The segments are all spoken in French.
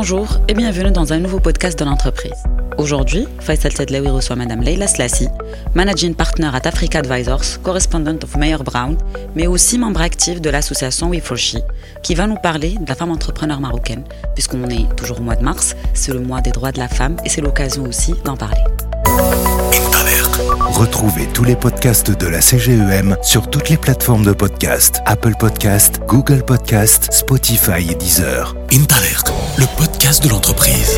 Bonjour et bienvenue dans un nouveau podcast de l'entreprise. Aujourd'hui, Faisal Tedlaoui reçoit Madame Leila Slassi, Managing Partner at Africa Advisors, correspondent of Mayor Brown, mais aussi membre actif de l'association We qui va nous parler de la femme entrepreneur marocaine, puisqu'on est toujours au mois de mars, c'est le mois des droits de la femme et c'est l'occasion aussi d'en parler. Retrouvez tous les podcasts de la CGEM sur toutes les plateformes de podcast Apple Podcast, Google Podcast, Spotify et Deezer. Intalert, le podcast de l'entreprise.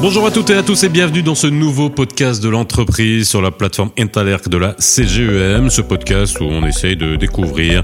Bonjour à toutes et à tous et bienvenue dans ce nouveau podcast de l'entreprise sur la plateforme Interlerc de la CGEM, ce podcast où on essaye de découvrir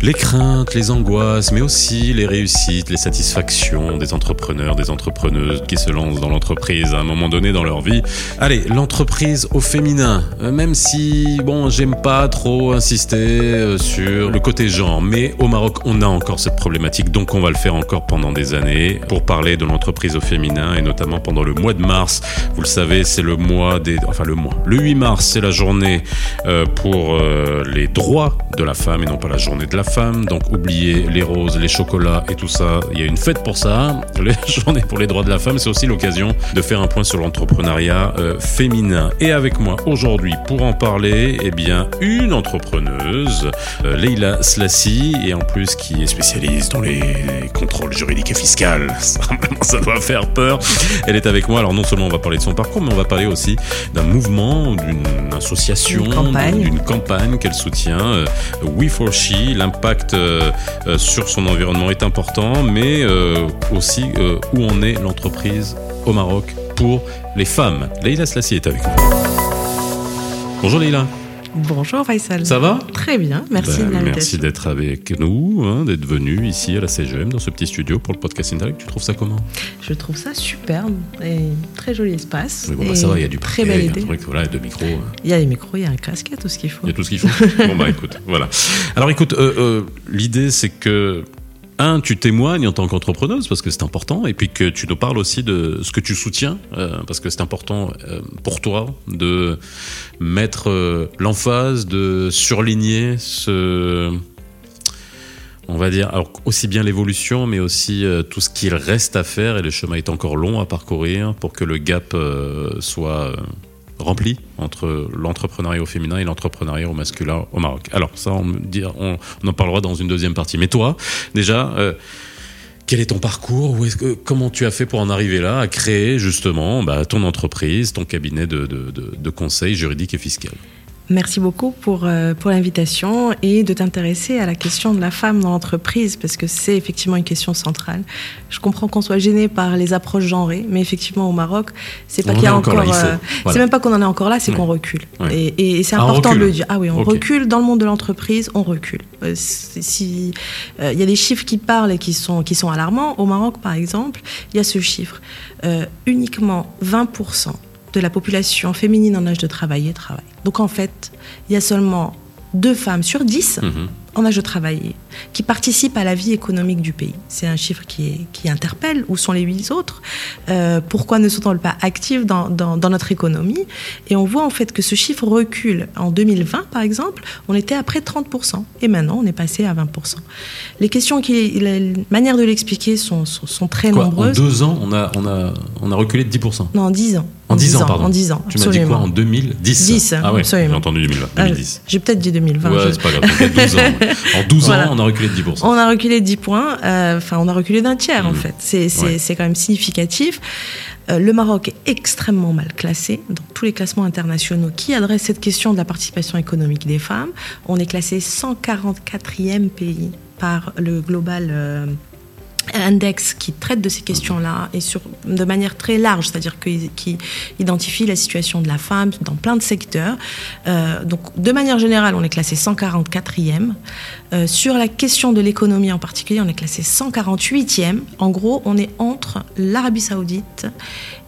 les craintes, les angoisses, mais aussi les réussites, les satisfactions des entrepreneurs, des entrepreneuses qui se lancent dans l'entreprise à un moment donné dans leur vie. Allez, l'entreprise au féminin, euh, même si, bon, j'aime pas trop insister euh, sur le côté genre, mais au Maroc, on a encore cette problématique, donc on va le faire encore pendant des années pour parler de l'entreprise au féminin et notamment pendant le mois de mars. Vous le savez, c'est le mois des, enfin le mois. Le 8 mars, c'est la journée euh, pour euh, les droits de la femme et non pas la journée de la femme. Donc oubliez les roses, les chocolats et tout ça. Il y a une fête pour ça. La journée pour les droits de la femme, c'est aussi l'occasion de faire un point sur l'entrepreneuriat euh, féminin. Et avec moi aujourd'hui pour en parler, eh bien une entrepreneuse, Leila Slassi, et en plus qui est spécialiste dans les contrôles juridiques et fiscaux. Ça, ça doit faire peur. Elle est avec moi. Alors non seulement on va parler de son parcours, mais on va parler aussi d'un mouvement, d'une association, d'une campagne qu'elle soutient. Euh, We for She, l'impact euh, euh, sur son environnement est important, mais aussi où en est l'entreprise au Maroc pour les femmes. Leïla Slassi est avec nous. Bonjour Leïla. Bonjour Faisal. Ça va? Très bien, merci ben, Merci d'être avec nous, hein, d'être venu ici à la CGM dans ce petit studio pour le podcast Intellect. Tu trouves ça comment? Je trouve ça superbe et très joli espace. bon, bah, ça va, il y a du très belle idée. Il y a deux micros. Hein. Il y a des micros, il y a un casque, il y a tout ce qu'il faut. Il y a tout ce qu'il faut. bon bah écoute, voilà. Alors écoute, euh, euh, l'idée c'est que un, tu témoignes en tant qu'entrepreneuse parce que c'est important, et puis que tu nous parles aussi de ce que tu soutiens, euh, parce que c'est important euh, pour toi de mettre euh, l'emphase, de surligner ce, on va dire, aussi bien l'évolution, mais aussi tout ce qu'il reste à faire, et le chemin est encore long à parcourir pour que le gap soit rempli entre l'entrepreneuriat au féminin et l'entrepreneuriat au masculin au Maroc. Alors ça, on, on, en parlera dans une deuxième partie. Mais toi, déjà, euh, quel est ton parcours? Comment tu as fait pour en arriver là, à créer justement bah, ton entreprise, ton cabinet de, de, de, de conseil juridique et fiscal? Merci beaucoup pour, euh, pour l'invitation et de t'intéresser à la question de la femme dans l'entreprise parce que c'est effectivement une question centrale. Je comprends qu'on soit gêné par les approches genrées, mais effectivement au Maroc, c'est pas qu'il y a encore, euh, c'est même pas qu'on en est encore là, c'est qu'on recule. Et, et c'est important de le dire. Ah oui, on recule dans le monde de l'entreprise, on recule. Euh, si il y a des chiffres qui parlent et qui sont qui sont alarmants, au Maroc par exemple, il y a ce chiffre uniquement 20 de la population féminine en âge de travailler travaille. Donc en fait, il y a seulement deux femmes sur dix mhm. en âge de travailler qui participent à la vie économique du pays. C'est un chiffre qui, qui interpelle. Où sont les huit autres? Euh, Pourquoi ne sont-elles pas actives dans, dans, notre économie? Et on voit en fait que ce chiffre recule. En 2020, par exemple, on était à près de 30%. Et maintenant, on est passé à 20%. Les questions, qui, les manières de l'expliquer sont, sont, très nombreuses. En deux ans, on a, on, a, on a reculé de 10%. Non, en 10 ans. En 10 ans, pardon. En 10 ans. Tu m'as dit quoi en 2010 10, Ah ouais, j'ai entendu 2020. 2010. Ah, j'ai peut-être dit 2020. Ouais, c'est pas grave. 12 ans. En 12 ans, on a reculé de 10%. On a reculé de 10 points. Euh, enfin, on a reculé d'un tiers, en mmh. fait. C'est quand même significatif. Euh, le Maroc est extrêmement mal classé dans tous les classements internationaux qui adressent cette question de la participation économique des femmes? On est classé 144e pays par le Global euh, index qui traite de ces questions-là et sur, de manière très large, c'est-à-dire qui, identifie la situation de la femme dans plein de secteurs. Euh, donc, de manière générale, on est classé 144e. Euh, sur la question de l'économie en particulier, on est classé 148e. En gros, on est entre l'Arabie Saoudite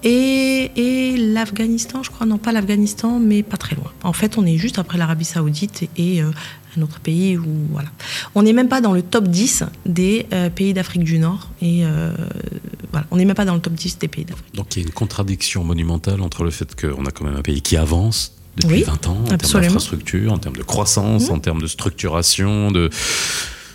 et, l'Afghanistan, je crois. Non, pas l'Afghanistan, mais pas très loin. En fait, on est juste après l'Arabie Saoudite et euh, un autre pays où voilà. On n'est même pas dans le top 10 des euh, pays d'Afrique du Nord et euh, voilà, on n'est même pas dans le top 10 des pays d'Afrique. Donc il y a une contradiction monumentale entre le fait qu'on a quand même un pays qui avance depuis 20 ans en termes d'infrastructure, en termes de croissance, mmh. en termes de structuration, de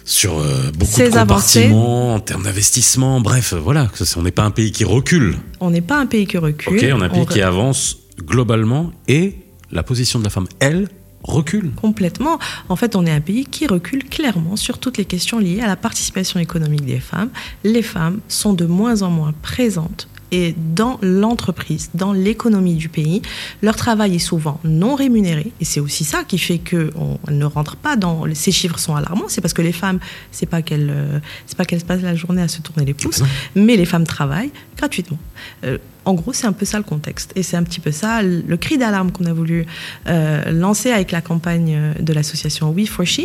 sur euh, beaucoup de compartiments, en termes d'investissement, bref, voilà, on n'est pas un pays qui recule. On n'est pas un pays qui recule. Ok, on est un pays qui avance globalement et la position de la femme, elle, recule. Complètement. En fait, on est un pays qui recule clairement sur toutes les questions liées à la participation économique des femmes. Les femmes sont de moins en moins présentes et dans l'entreprise, dans l'économie du pays. Leur travail est souvent non rémunéré et c'est aussi ça qui fait qu'on ne rentre pas dans ces chiffres sont alarmants. C'est parce que les femmes, c'est pas qu'elles, euh, c'est pas qu'elles passent la journée à se tourner les pouces, mais les femmes travaillent gratuitement. Euh, en gros, c'est un peu ça le contexte. Et c'est un petit peu ça le cri d'alarme qu'on a voulu euh, lancer avec la campagne de l'association We for She.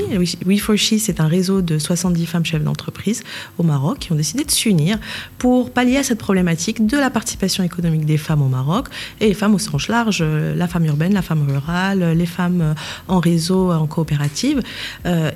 We for She, c'est un réseau de 70 femmes chefs d'entreprise au Maroc qui ont décidé de s'unir pour pallier à cette problématique de la participation économique des femmes au Maroc et les femmes au sens large, euh, la femme urbaine, la femme rurale, les femmes euh, en réseau, en coopérative.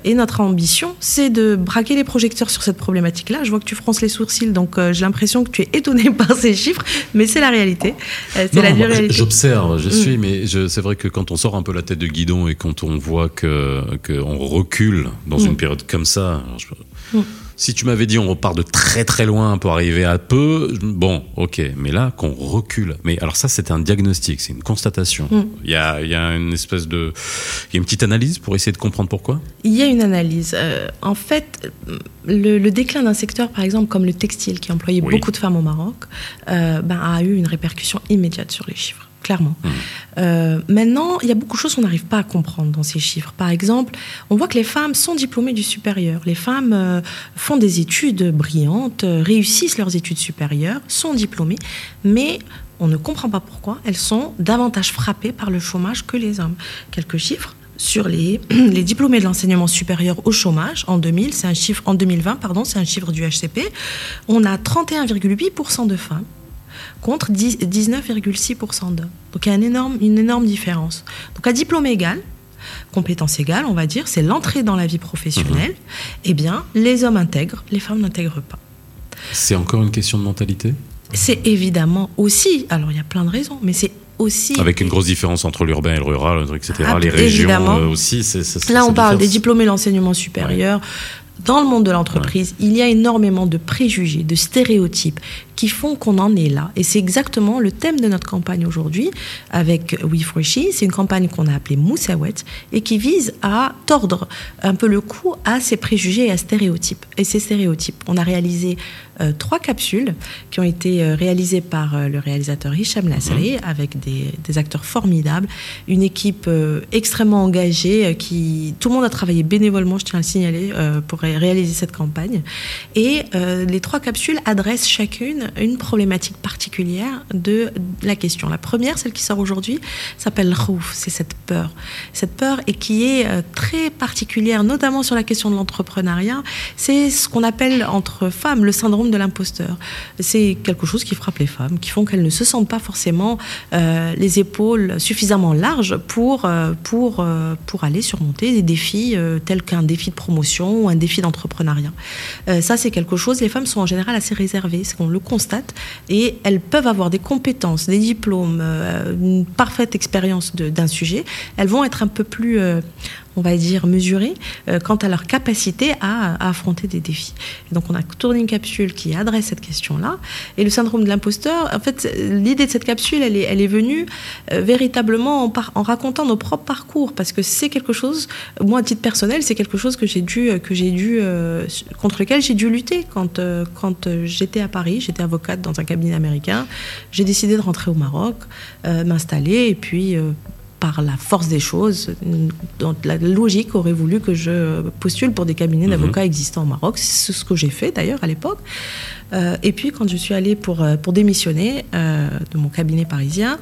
et notre ambition, c'est de braquer les projecteurs sur cette problématique-là. Je vois que tu fronces les sourcils, donc j'ai l'impression que tu es étonné par ces chiffres, mais c'est la réalité. Euh, c'est la réalité. J'observe, je mm. suis, mais c'est vrai que quand on sort un peu la tête de guidon et quand on voit que qu'on recule dans mm. une période comme ça, je, mm. Si tu m'avais dit on repart de très très loin pour arriver à peu, bon, ok. Mais là, qu'on recule. Mais alors ça, c'est un diagnostic, c'est une constatation. Mm. Il y, a, y, a, une espèce de, il y a une petite analyse pour essayer de comprendre pourquoi? Il y a une analyse. Euh, en fait, le, déclin d'un secteur, par exemple comme le textile, qui employait beaucoup de femmes au Maroc, euh, ben, a eu une répercussion immédiate sur les chiffres clairement. Mmh. Euh, maintenant, il y a beaucoup de choses qu'on n'arrive pas à comprendre dans ces chiffres. Par exemple, on voit que les femmes sont diplômées du supérieur. Les femmes euh, font des études brillantes, euh, réussissent leurs études supérieures, sont diplômées, mais on ne comprend pas pourquoi elles sont davantage frappées par le chômage que les hommes. Quelques chiffres sur les, les diplômés de l'enseignement supérieur au chômage en 2000, c'est un chiffre en 2020 pardon, c'est un chiffre du HCP. On a 31,8% de femmes contre 19,6% d'hommes. Donc il y a une énorme, une énorme différence. Donc à diplôme égal, compétence égale, on va dire, c'est l'entrée dans la vie professionnelle, mhm. eh bien, les hommes intègrent, les femmes n'intègrent pas. C'est encore une question de mentalité? C'est évidemment aussi, alors il y a plein de raisons, mais c'est aussi... Avec une grosse différence entre l'urbain et le rural, etc. Ah, les régions euh, aussi. Là, on parle des diplômés de l'enseignement supérieur. Dans le monde de l'entreprise, il y a énormément de préjugés, de stéréotypes qui font qu'on en est là. Et c'est exactement le thème de notre campagne aujourd'hui avec We for She. C'est une campagne qu'on a appelée Moussawet et qui vise à tordre un peu le cou à ces préjugés et à stéréotypes. Et ces stéréotypes, on a réalisé euh, trois capsules qui ont été euh, réalisées par euh, le réalisateur Hicham Nasseri mhm. avec des, des, acteurs formidables, une équipe extrêmement engagée qui tout le monde a travaillé bénévolement, je tiens à le signaler, pour réaliser cette campagne. Et les trois capsules adressent chacune une problématique particulière de la question. La première, celle qui sort aujourd'hui, s'appelle Rouf, c'est cette peur. Cette peur et qui est euh, très particulière, notamment sur la question de l'entrepreneuriat, c'est ce qu'on appelle entre femmes le syndrome de l'imposteur. C'est quelque chose qui frappe les femmes, qui font qu'elles ne se sentent pas forcément euh, les épaules suffisamment larges pour, euh, pour, pour aller surmonter des défis tels qu'un défi de promotion ou un défi d'entrepreneuriat. ça, c'est quelque chose, les femmes sont en général assez réservées, c'est qu'on le et elles peuvent avoir des compétences, des diplômes, euh, une parfaite expérience d'un sujet, elles vont être un peu plus, euh, on va dire, mesurées euh, quant à leur capacité à, affronter des défis. Donc on a tourné une capsule qui adresse cette question-là. Et le syndrome de l'imposteur, en fait, l'idée de cette capsule, elle est, elle est venue euh, véritablement en, en, racontant nos propres parcours, parce que c'est quelque chose, moi à titre personnel, c'est quelque chose que j'ai dû, que j'ai dû euh, contre lequel j'ai dû lutter quand, quand j'étais à Paris, j'étais avocate dans un cabinet américain, j'ai décidé de rentrer au Maroc, m'installer et puis par la force des choses, la logique aurait voulu que je postule pour des cabinets d'avocats mhm. existants au Maroc. C'est ce que j'ai fait d'ailleurs à l'époque. Euh, et puis quand je suis allée pour, euh, pour démissionner euh, de mon cabinet parisien,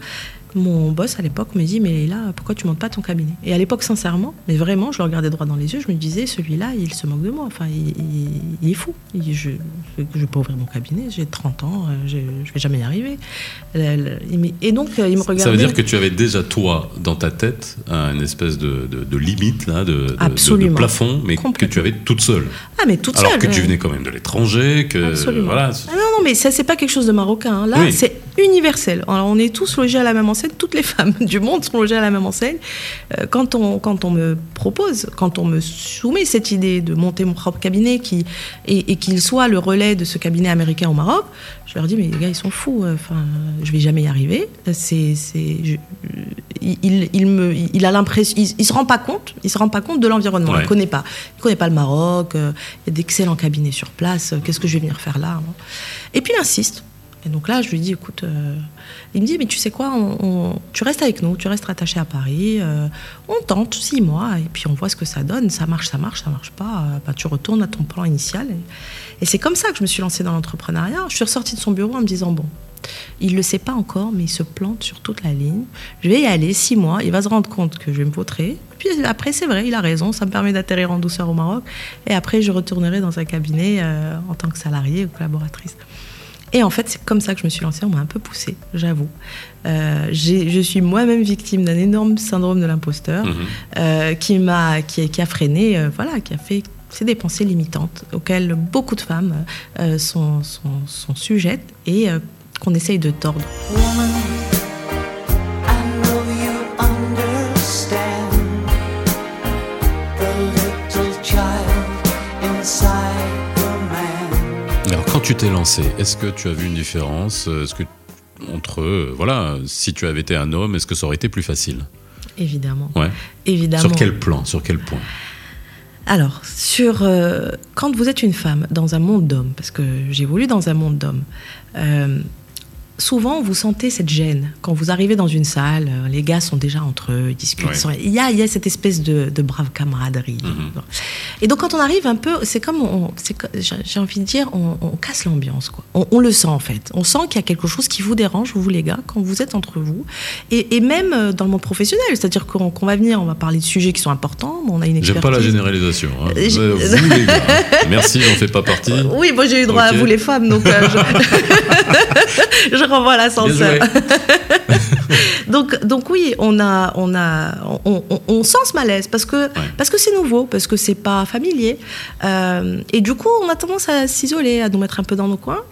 mon boss à l'époque me dit mais là pourquoi tu montes pas ton cabinet? Et à l'époque sincèrement mais vraiment je le regardais droit dans les yeux je me disais celui-là il se moque de moi. Enfin il, est fou. Je ne vais pas ouvrir mon cabinet j'ai 30 ans euh, je, je vais jamais y arriver. Et donc euh, il me regardait ça veut dire que tu avais déjà toi dans ta tête une espèce de, de, limite là de, de, plafond mais que tu avais toute seule. Ah mais toute alors seule alors que tu venais quand même de l'étranger que Absolument. voilà ah, non non mais ça c'est pas quelque chose de marocain hein. là c'est universel alors on est tous logés à la même enseigne toutes les femmes du monde sont logées à la même enseigne. Euh, quand, on, quand on me propose, quand on me soumet cette idée de monter mon propre cabinet qui, et, qu'il soit le relais de ce cabinet américain au Maroc, je leur dis, mais les gars, ils sont fous. Enfin, je vais jamais y arriver. C'est, c'est, il, il, me, il a l'impression, il, se rend pas compte, il se rend pas compte de l'environnement. Il connaît pas, il connaît pas le Maroc. Euh, il y a d'excellents cabinets sur place. Qu'est-ce que je vais venir faire là Et puis insiste. Et donc là, je lui dis, écoute, euh, il me dit, mais tu sais quoi, tu restes avec nous, tu restes rattaché à Paris, euh, on tente six mois, et puis on voit ce que ça donne, ça marche, ça marche, ça marche pas, euh, bah, tu retournes à ton plan initial. Et, c'est comme ça que je me suis lancée dans l'entrepreneuriat. Je suis ressortie de son bureau en me disant, bon, il ne le sait pas encore, mais il se plante sur toute la ligne. Je vais y aller six mois, il va se rendre compte que je vais me vautrer. Puis après, c'est vrai, il a raison, ça me permet d'atterrir en douceur au Maroc. Et après, je retournerai dans un cabinet en tant que salarié ou collaboratrice. Et en fait, c'est comme ça que je me suis lancée. On m'a un peu poussée, j'avoue. Euh, je suis moi-même victime d'un énorme syndrome de l'imposteur mhm. euh, qui m'a, qui, qui, a freiné, euh, voilà, qui a fait ces des pensées limitantes auxquelles beaucoup de femmes sont, sont, sont, sujettes et qu'on essaye de tordre. Tu t'es lancé, est-ce que tu as vu une différence euh, Est-ce que entre euh, voilà, si tu avais été un homme, est-ce que ça aurait été plus facile? Évidemment. Ouais. Évidemment. Sur quel plan Sur quel point? Alors, sur euh, quand vous êtes une femme dans un monde d'hommes, parce que j'évolue dans un monde d'hommes, souvent vous sentez cette gêne quand vous arrivez dans une salle, euh, les gars sont déjà entre eux, ils discutent. Il, y a, il y a cette espèce de, brave camaraderie. Mhm. Et donc quand on arrive un peu, c'est comme, j'ai envie de dire, on, casse l'ambiance. Quoi. On, le sent en fait. On sent qu'il y a quelque chose qui vous dérange, vous les gars, quand vous êtes entre vous. Et, même euh, dans le monde professionnel, c'est-à-dire qu'on va venir, on va parler de sujets qui sont importants, on a une expertise. J'aime pas la généralisation. Hein. Euh, vous les gars, merci, j'en fais pas partie. Oui, moi j'ai eu droit à vous les femmes, donc je... renvoie l'ascenseur. donc, donc oui, on a, on a, on, sent ce malaise parce que parce que c'est nouveau, parce que c'est pas familier, euh, et du coup, on a tendance à s'isoler, à nous mettre un peu dans nos coins.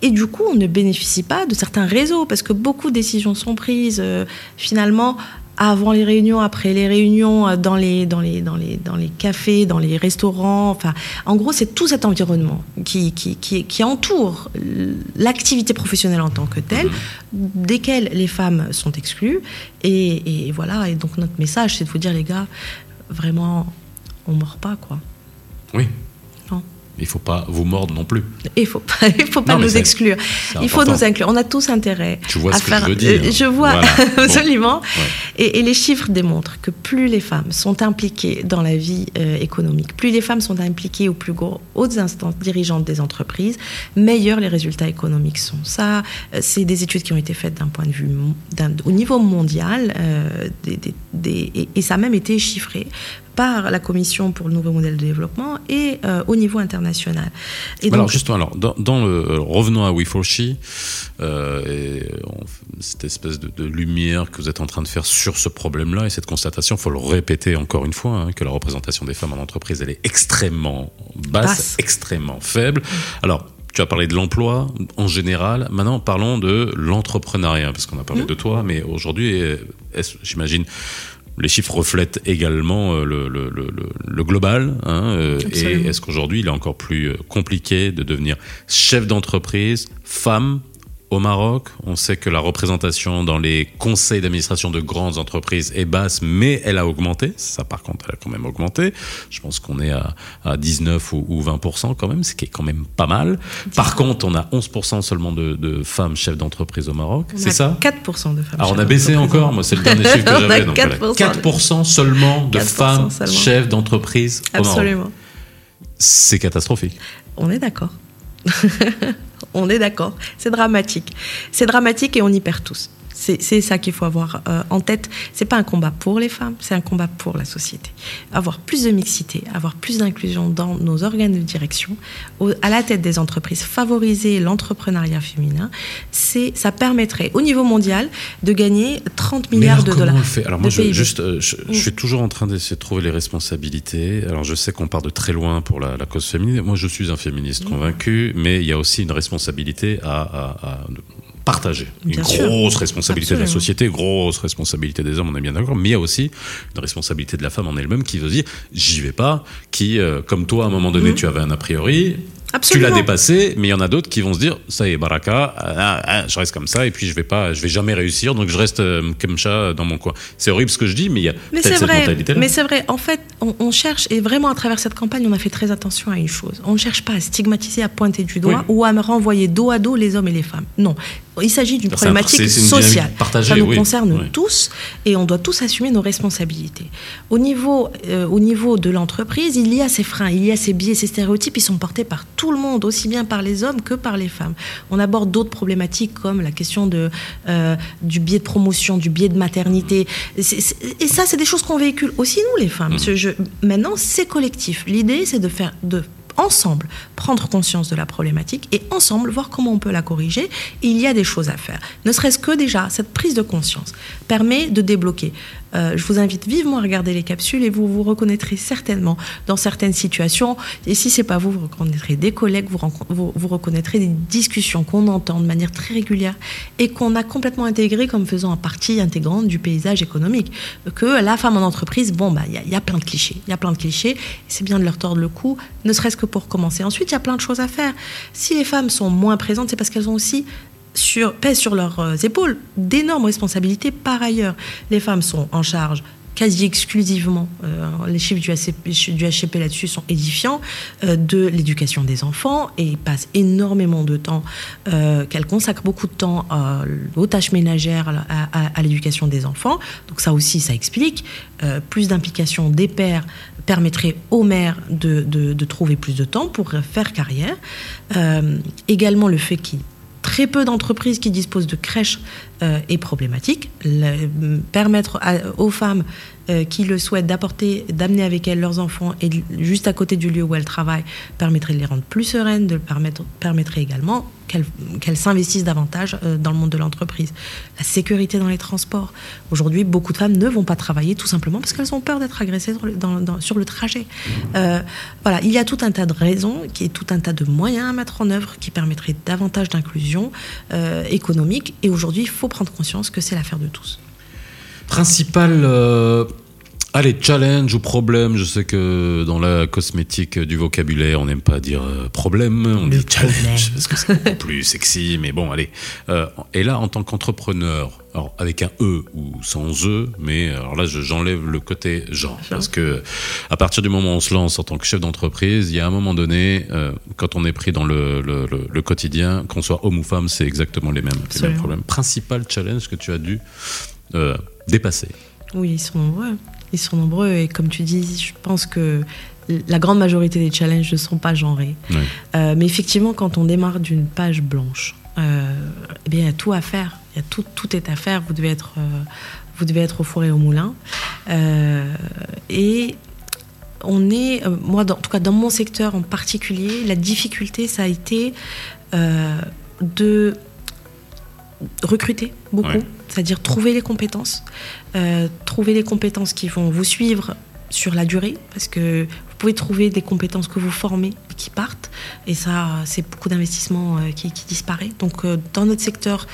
Et du coup, on ne bénéficie pas de certains réseaux parce que beaucoup de décisions sont prises euh, finalement avant les réunions, après les réunions, euh, dans les, dans les, dans les, dans les cafés, dans les restaurants. Enfin, en gros, c'est tout cet environnement qui, qui, qui, qui entoure l'activité professionnelle en tant que telle, mmh. desquelles les femmes sont exclues. Et, et voilà, et donc notre message, c'est de vous dire, les gars, vraiment, on ne mord pas, quoi. Oui, il ne faut pas vous mordre non plus. Il ne faut pas, il faut pas nous exclure. Il faut nous inclure. On a tous intérêt tu vois à ce faire. Que je, veux dire. Euh, je vois absolument. Et, les chiffres démontrent que plus les femmes sont impliquées dans la vie euh, économique, plus les femmes sont impliquées aux plus hautes instances dirigeantes des entreprises, meilleurs les résultats économiques sont. Ça, euh, c'est des études qui ont été faites d'un point de vue au niveau mondial, et, ça a même été chiffré par la Commission pour le nouveau modèle de développement et euh, au niveau international. Et alors justement, alors, dans, le, euh, revenons à we euh, et cette espèce de, lumière que vous êtes en train de faire sur ce problème-là et cette constatation, il faut le répéter encore une fois, hein, que la représentation des femmes en entreprise, elle est extrêmement basse, extrêmement faible. Alors, tu as parlé de l'emploi en général. Maintenant, parlons de l'entrepreneuriat, parce qu'on a parlé mmh. de toi, mais aujourd'hui, j'imagine, les chiffres reflètent également euh, le, global. Hein, euh, et est-ce qu'aujourd'hui, il est encore plus euh, compliqué de devenir chef d'entreprise, femme au Maroc, on sait que la représentation dans les conseils d'administration de grandes entreprises est basse, mais elle a augmenté. Ça, par contre, elle a quand même augmenté. Je pense qu'on est à, 19 ou, 20% quand même, ce qui est quand même pas mal. Par contre, on a 11% seulement de, femmes chefs d'entreprise au Maroc. C'est ça? 4% de femmes. Alors, on a baissé encore. Moi, c'est le dernier chiffre que j'avais. 4%, 4 seulement de femmes chefs d'entreprise au Maroc. Absolument. C'est catastrophique. On est d'accord. on est d'accord. C'est dramatique. C'est dramatique et on y perd tous. C'est ça qu'il faut avoir euh, en tête. C'est pas un combat pour les femmes, c'est un combat pour la société. Avoir plus de mixité, avoir plus d'inclusion dans nos organes de direction, à la tête des entreprises, favoriser l'entrepreneuriat féminin, c'est ça permettrait au niveau mondial de gagner 30 milliards de dollars. On fait? Alors moi, je, juste, euh, je, suis toujours en train d'essayer de trouver les responsabilités. Alors je sais qu'on part de très loin pour la, cause féminine. Moi, je suis un féministe convaincu, mais il y a aussi une responsabilité à partagée. Une sûr. grosse responsabilité de la société, grosse responsabilité des hommes, on est bien d'accord, mais il y a aussi une responsabilité de la femme en elle-même qui veut dire j'y vais pas, qui, euh, comme toi, à un moment donné, tu avais un a priori. Tu l'as dépassé, mais il y en a d'autres qui vont se dire ça y est, Baraka, ah, ah, je reste comme ça et puis je vais pas, je vais jamais réussir, donc je reste euh, comme ça dans mon coin. C'est horrible ce que je dis, mais il y a Mais peut-être cette vrai, mentalité-là. mais c'est vrai. En fait, on, on cherche, et vraiment à travers cette campagne, on a fait très attention à une chose. On ne cherche pas à stigmatiser, à pointer du doigt Oui. ou à me renvoyer dos à dos les hommes et les femmes. Non. Il s'agit d'une un- problématique sociale. partagée, Ça nous oui. concerne Oui. tous et on doit tous assumer nos responsabilités. Au niveau, euh, au niveau de l'entreprise, il y a ces freins, il y a ces biais, ces stéréotypes, ils sont portés par tout le monde, aussi bien par les hommes que par les femmes. On aborde d'autres problématiques comme la question de, euh, du biais de promotion, du biais de maternité. Et ça, c'est des choses qu'on véhicule aussi nous, les femmes. Je- maintenant, c'est collectif. L'idée, c'est de faire de ensemble prendre conscience de la problématique et ensemble voir comment on peut la corriger. Il y a des choses à faire. Ne serait-ce que déjà, cette prise de conscience permet de débloquer. Euh, je vous invite vivement à regarder les capsules et vous vous reconnaîtrez certainement dans certaines situations. Et si c'est pas vous, vous reconnaîtrez des collègues, vous, vous, reconnaîtrez des discussions qu'on entend de manière très régulière et qu'on a complètement intégrées comme faisant partie intégrante du paysage économique. Que la femme en entreprise, bon, bah, il y a plein de clichés. Il y a plein de clichés. C'est bien de leur tordre le cou, ne serait-ce que pour commencer. Ensuite, il y a plein de choses à faire. Si les femmes sont moins présentes, c'est parce qu'elles ont aussi sur, pèsent sur leurs euh, épaules d'énormes responsabilités par ailleurs. Les femmes sont en charge quasi exclusivement, euh, les chiffres du, HCP, là-dessus sont édifiants, euh, de l'éducation des enfants et passent énormément de temps, qu'elles consacrent beaucoup de temps aux tâches ménagères, à, l'éducation des enfants. Donc ça aussi, ça explique. Plus d'implication des pères permettrait aux mères de, trouver plus de temps pour faire carrière. Également le fait qu'il très peu d'entreprises qui disposent de crèches euh, est problématique. Le- permettre aux femmes euh, qui le souhaitent d'apporter, d'amener avec elles leurs enfants et juste à côté du lieu où elles travaillent permettrait de les rendre plus sereines, de permettre, permettrait également qu'elles s'investissent davantage euh, dans le monde de l'entreprise. La sécurité dans les transports. Aujourd'hui, beaucoup de femmes ne vont pas travailler tout simplement parce qu'elles ont peur d'être agressées sur le, trajet. Euh, voilà, il y a tout un tas de raisons, qui est tout un tas de moyens à mettre en œuvre qui permettraient davantage d'inclusion euh, économique. Et aujourd'hui, il faut prendre conscience que c'est l'affaire de tous. Principal, allez, challenge ou problème. Je sais que dans la cosmétique du vocabulaire, on n'aime pas dire euh, problème, on Le dit challenge problème. parce que c'est beaucoup plus sexy. Mais bon, allez. Euh, et là, en tant qu'entrepreneur, alors avec un E ou sans E, mais alors là, je- j'enlève le côté genre parce que à partir du moment où on se lance en tant que chef d'entreprise, il y a un moment donné, euh, quand on est pris dans le, le, le- le quotidien, qu'on soit homme ou femme, c'est exactement les mêmes, les mêmes problèmes. Principal challenge que tu as dû euh, dépasser. Oui, ils sont nombreux. Ils sont nombreux et comme tu dis, je pense que la grande majorité des challenges ne sont pas genrés. Euh, mais effectivement, quand on démarre d'une page blanche, euh, eh bien, il y a tout à faire. Il y a tout, tout est à faire. Vous devez être, euh, vous devez être au four et au moulin. Et on est, moi, dans- en tout cas dans mon secteur en particulier, la difficulté, ça a été de recruter beaucoup, Ouais. c'est-à-dire trouver les compétences, euh, trouver les compétences qui vont vous suivre sur la durée, parce que vous pouvez trouver des compétences que vous formez qui partent, et ça, c'est beaucoup d'investissement euh, qui, qui disparaît. Donc, euh, dans notre secteur,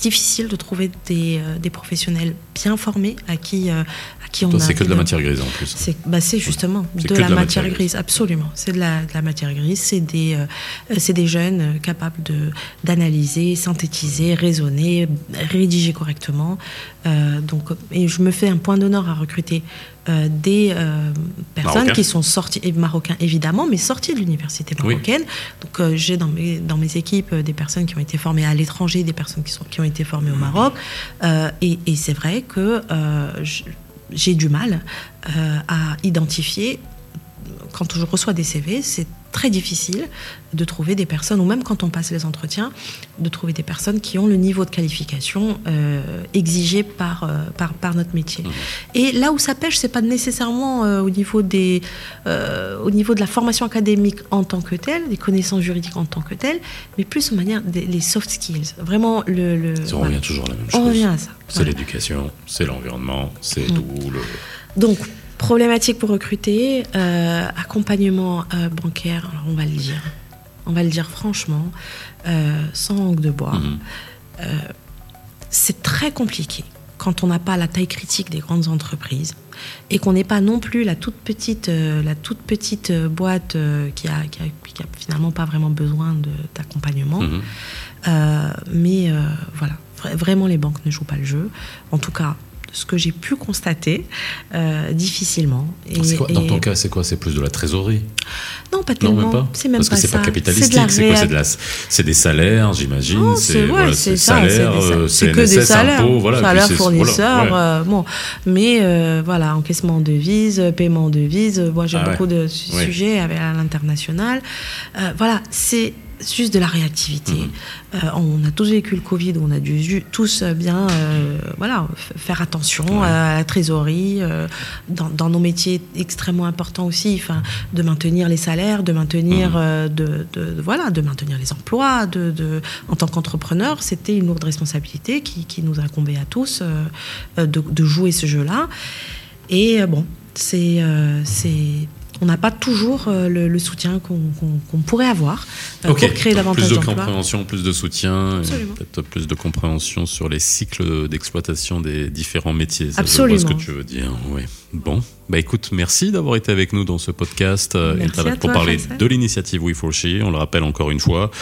difficile de trouver des, euh, des professionnels bien formés à qui, euh, à qui on Toi, a c'est que de la matière grise en plus. c'est bah, justement de la, de la matière, matière grise, absolument. C'est de la, de la matière grise. C'est des, euh, des jeunes euh, capables d'analyser, synthétiser, raisonner, rédiger correctement. Euh, donc, et je me fais un point d'honneur à recruter euh, des euh, personnes qui sont sorties, et marocains évidemment, mais sorties de l'université Oui. marocaine. Donc, j'ai dans mes, dans mes équipes des personnes qui ont été formées à l'étranger, des personnes qui, sont, qui ont été au Maroc. Euh, et et c'est vrai que euh, j'ai du mal euh, à identifier, quand je reçois des CV, c'est très difficile de trouver des personnes, ou même quand on passe les entretiens, de trouver des personnes qui ont le niveau de qualification euh, exigé par, euh, par, par notre métier. Et là où ça pêche, c'est pas nécessairement euh, au, niveau des, au niveau de la formation académique en tant que telle, des connaissances juridiques en tant que telle, mais plus de manière des les soft skills. Vraiment, le. le On voilà. revient toujours à la même On chose. revient à ça. C'est Voilà. l'éducation, c'est l'environnement, c'est Mm. tout le. Donc, problématique pour recruter, euh, accompagnement euh, bancaire, alors on va le dire. On va le dire franchement, euh, sans langue de bois. Mhm. c'est très compliqué quand on n'a pas la taille critique des grandes entreprises et qu'on n'est pas non plus la toute petite, la toute petite boîte qui, a, qui, a, finalement pas vraiment besoin d'accompagnement. Mhm. mais voilà, vraiment les banques ne jouent pas le jeu. En tout cas, ce que j'ai pu constater euh, difficilement. dans ton cas, c'est quoi? C'est plus de la trésorerie? Non, pas tellement. C'est même Parce que c'est pas capitalistique. C'est quoi? C'est de des salaires, j'imagine. C'est voilà, ça. C'est que des salaires. Impôts, voilà, salaires fournisseurs. Euh, bon, mais euh, voilà, encaissement de devises, paiement de devises. Moi, j'ai ah beaucoup de sujets à l'international. voilà, c'est juste de la réactivité. Mhm. Euh, on a tous vécu le Covid, on a dû tous bien euh, voilà, faire attention à la trésorerie, euh, dans, nos métiers extrêmement importants aussi, de maintenir les salaires, de maintenir, mhm. de, voilà, de maintenir les emplois. De, en tant qu'entrepreneur, c'était une lourde responsabilité qui, qui, nous incombait à tous de, jouer ce jeu-là. Et bon, c'est on n'a pas toujours euh, le, soutien qu'on pourrait avoir euh, pour créer davantage Plus de compréhension, plus de soutien, peut-être plus de compréhension sur les cycles d'exploitation des différents métiers. Absolument. Je vois ce que tu veux dire. Oui. Bon, bah écoute, merci d'avoir été avec nous dans ce podcast euh, pour parler de l'initiative We for She. On le rappelle encore une fois,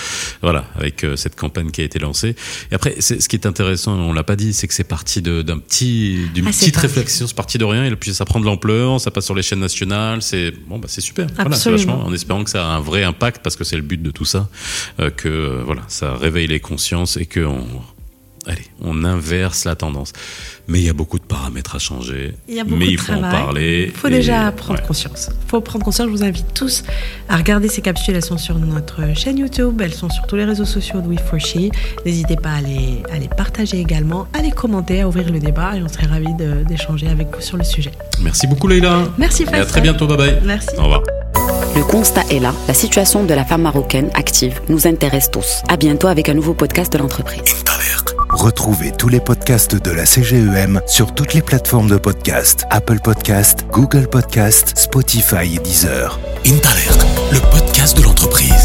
voilà, avec euh, cette campagne qui a été lancée. Et après, ce qui est intéressant, on l'a pas dit, c'est que c'est parti d'un petit, d'une ah, petite réflexion, c'est parti de rien, et puis ça prend de l'ampleur, ça passe sur les chaînes nationales, c'est bon, bah c'est super. Voilà, vachement, en espérant que ça a un vrai impact, parce que c'est le but de tout ça, euh, que voilà, ça réveille les consciences et que on allez, on inverse la tendance. Mais il y a beaucoup de paramètres à changer. Il y a beaucoup mais il faut en parler. Il faut déjà prendre conscience. Il faut prendre conscience. Je vous invite tous à regarder ces capsules. Elles sont sur notre chaîne YouTube. Elles sont sur tous les réseaux sociaux de We4She. N'hésitez pas à les, à les partager également, à les commenter, à ouvrir le débat. Et on serait ravis d'échanger avec vous sur le sujet. Merci beaucoup, Leïla. Merci, Faisal. Et à très bientôt. Bye bye. Merci. Au revoir. Le constat est là. La situation de la femme marocaine active nous intéresse tous. À bientôt avec un nouveau podcast de l'entreprise. Retrouvez tous les podcasts de la CGEM sur toutes les plateformes de podcast Apple Podcast, Google Podcast, Spotify et Deezer. Intalert, le podcast de l'entreprise.